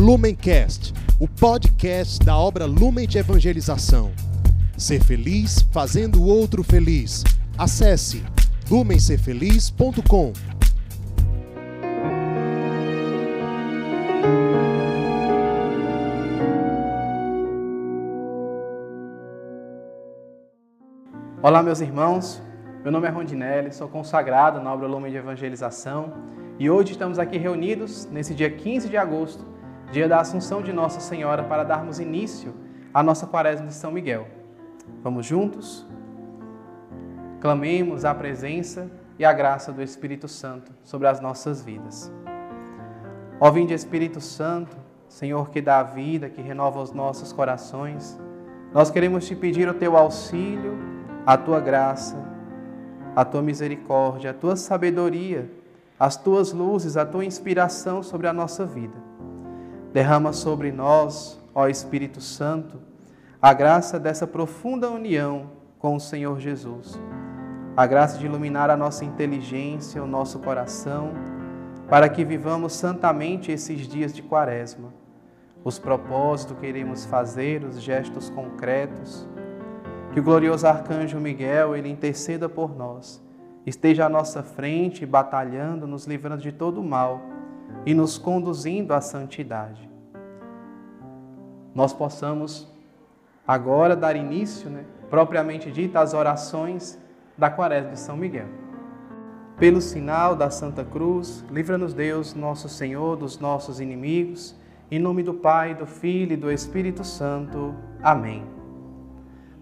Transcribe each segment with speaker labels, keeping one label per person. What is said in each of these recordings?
Speaker 1: Lumencast, o podcast da obra Lumen de Evangelização. Ser feliz fazendo o outro feliz. Acesse lumencerfeliz.com.
Speaker 2: Olá, meus irmãos. Meu nome é Rondinelli, sou consagrado na obra Lumen de Evangelização e hoje estamos aqui reunidos nesse dia 15 de agosto, dia da Assunção de Nossa Senhora, para darmos início à nossa Quaresma de São Miguel. Vamos juntos? Clamemos a presença e a graça do Espírito Santo sobre as nossas vidas. Ó vinde Espírito Santo, Senhor que dá a vida, que renova os nossos corações, nós queremos te pedir o teu auxílio, a tua graça, a tua misericórdia, a tua sabedoria as tuas luzes, a tua inspiração sobre a nossa vida. Derrama sobre nós, ó Espírito Santo, a graça dessa profunda união com o Senhor Jesus, a graça de iluminar a nossa inteligência, o nosso coração, para que vivamos santamente esses dias de Quaresma, os propósitos que queremos fazer, os gestos concretos. Que o glorioso arcanjo Miguel ele interceda por nós. Esteja à nossa frente, batalhando, nos livrando de todo o mal e nos conduzindo à santidade. Nós possamos agora dar início, né, propriamente dita, às orações da Quaresma de São Miguel. Pelo sinal da Santa Cruz, livra-nos Deus, nosso Senhor, dos nossos inimigos. Em nome do Pai, do Filho e do Espírito Santo. Amém.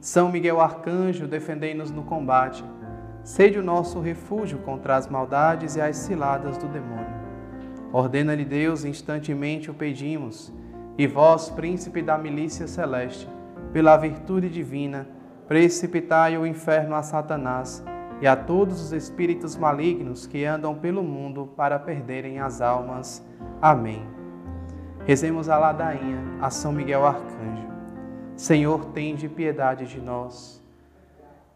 Speaker 2: São Miguel Arcanjo, defendei-nos no combate Sede o nosso refúgio contra as maldades e as ciladas do demônio. Ordena-lhe Deus, instantemente o pedimos, e vós, príncipe da milícia celeste, pela virtude divina, precipitai o inferno a Satanás e a todos os espíritos malignos que andam pelo mundo para perderem as almas. Amém. Rezemos a ladainha a São Miguel Arcanjo. Senhor, tende piedade de nós.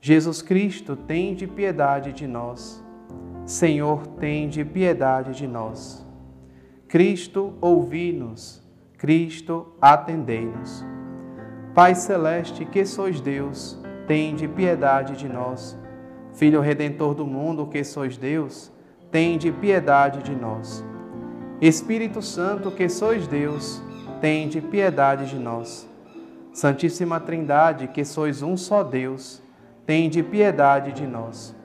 Speaker 2: Jesus Cristo, tem de piedade de nós. Senhor, tem de piedade de nós. Cristo, ouvi-nos. Cristo, atendei-nos. Pai celeste, que sois Deus, tem de piedade de nós. Filho redentor do mundo, que sois Deus, tem de piedade de nós. Espírito Santo, que sois Deus, tem de piedade de nós. Santíssima Trindade, que sois um só Deus, tende piedade de nós.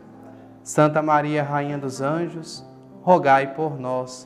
Speaker 2: Santa Maria, Rainha dos Anjos, rogai por nós.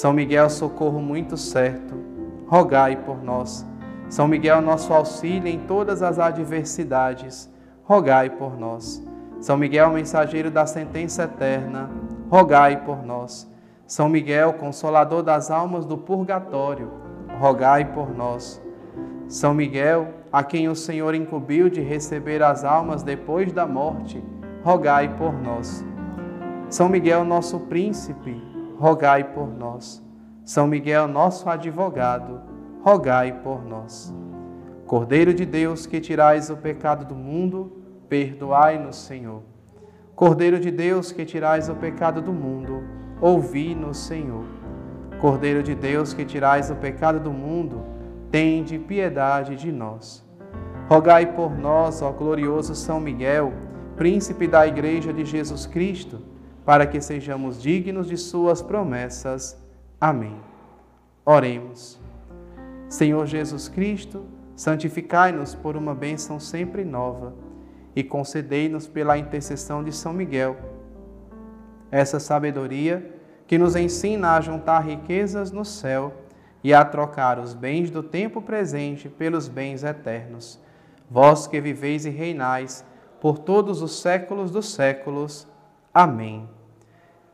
Speaker 2: São Miguel, socorro muito certo, rogai por nós. São Miguel, nosso auxílio em todas as adversidades, rogai por nós. São Miguel, mensageiro da sentença eterna, rogai por nós. São Miguel, consolador das almas do purgatório, rogai por nós. São Miguel, a quem o Senhor incumbiu de receber as almas depois da morte, rogai por nós. São Miguel, nosso príncipe, rogai por nós. São Miguel, nosso advogado, rogai por nós. Cordeiro de Deus, que tirais o pecado do mundo, perdoai-nos, Senhor. Cordeiro de Deus, que tirais o pecado do mundo, ouvi-nos, Senhor. Cordeiro de Deus, que tirais o pecado do mundo, tende piedade de nós. Rogai por nós, ó glorioso São Miguel, príncipe da Igreja de Jesus Cristo, para que sejamos dignos de Suas promessas. Amém. Oremos. Senhor Jesus Cristo, santificai-nos por uma bênção sempre nova e concedei-nos pela intercessão de São Miguel essa sabedoria que nos ensina a juntar riquezas no céu e a trocar os bens do tempo presente pelos bens eternos. Vós que viveis e reinais por todos os séculos dos séculos. Amém.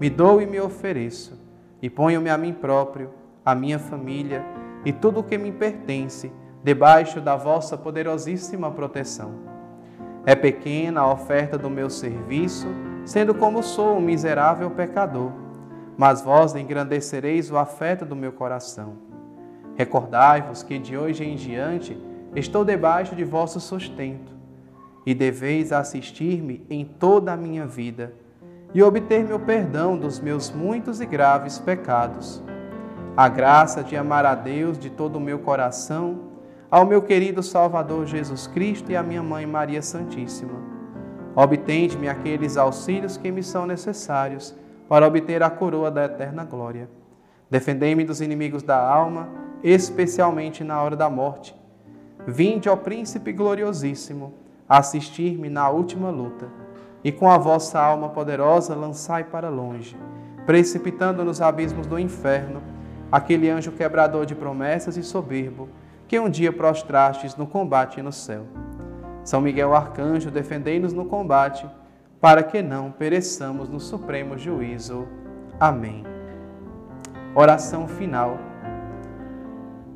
Speaker 2: me dou e me ofereço e ponho-me a mim próprio, a minha família e tudo o que me pertence debaixo da vossa poderosíssima proteção. É pequena a oferta do meu serviço, sendo como sou um miserável pecador, mas vós engrandecereis o afeto do meu coração. Recordai-vos que de hoje em diante estou debaixo de vosso sustento, e deveis assistir-me em toda a minha vida e obter meu perdão dos meus muitos e graves pecados. A graça de amar a Deus de todo o meu coração, ao meu querido Salvador Jesus Cristo e à minha mãe Maria Santíssima. Obtende-me aqueles auxílios que me são necessários para obter a coroa da eterna glória. Defendei-me dos inimigos da alma, especialmente na hora da morte. Vinde, ó Príncipe gloriosíssimo, assistir-me na última luta e com a vossa alma poderosa lançai para longe, precipitando nos abismos do inferno, aquele anjo quebrador de promessas e soberbo, que um dia prostrastes no combate no céu. São Miguel Arcanjo, defendei-nos no combate, para que não pereçamos no supremo juízo. Amém. Oração final.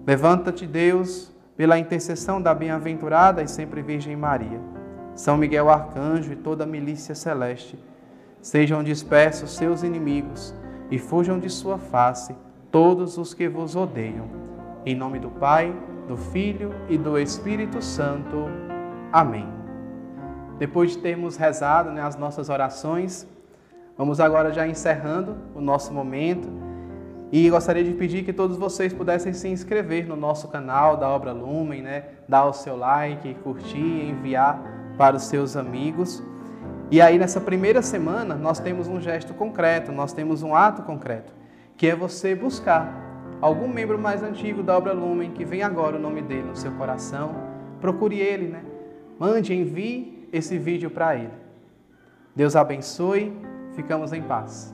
Speaker 2: Levanta-te, Deus, pela intercessão da bem-aventurada e sempre Virgem Maria são Miguel Arcanjo e toda a milícia celeste, sejam dispersos seus inimigos e fujam de sua face todos os que vos odeiam. Em nome do Pai, do Filho e do Espírito Santo. Amém. Depois de termos rezado né, as nossas orações, vamos agora já encerrando o nosso momento e gostaria de pedir que todos vocês pudessem se inscrever no nosso canal da Obra Lumen, né, dar o seu like, curtir, enviar para os seus amigos. E aí, nessa primeira semana, nós temos um gesto concreto, nós temos um ato concreto, que é você buscar algum membro mais antigo da obra Lumen que vem agora o nome dele no seu coração. Procure ele, né? Mande, envie esse vídeo para ele. Deus abençoe, ficamos em paz.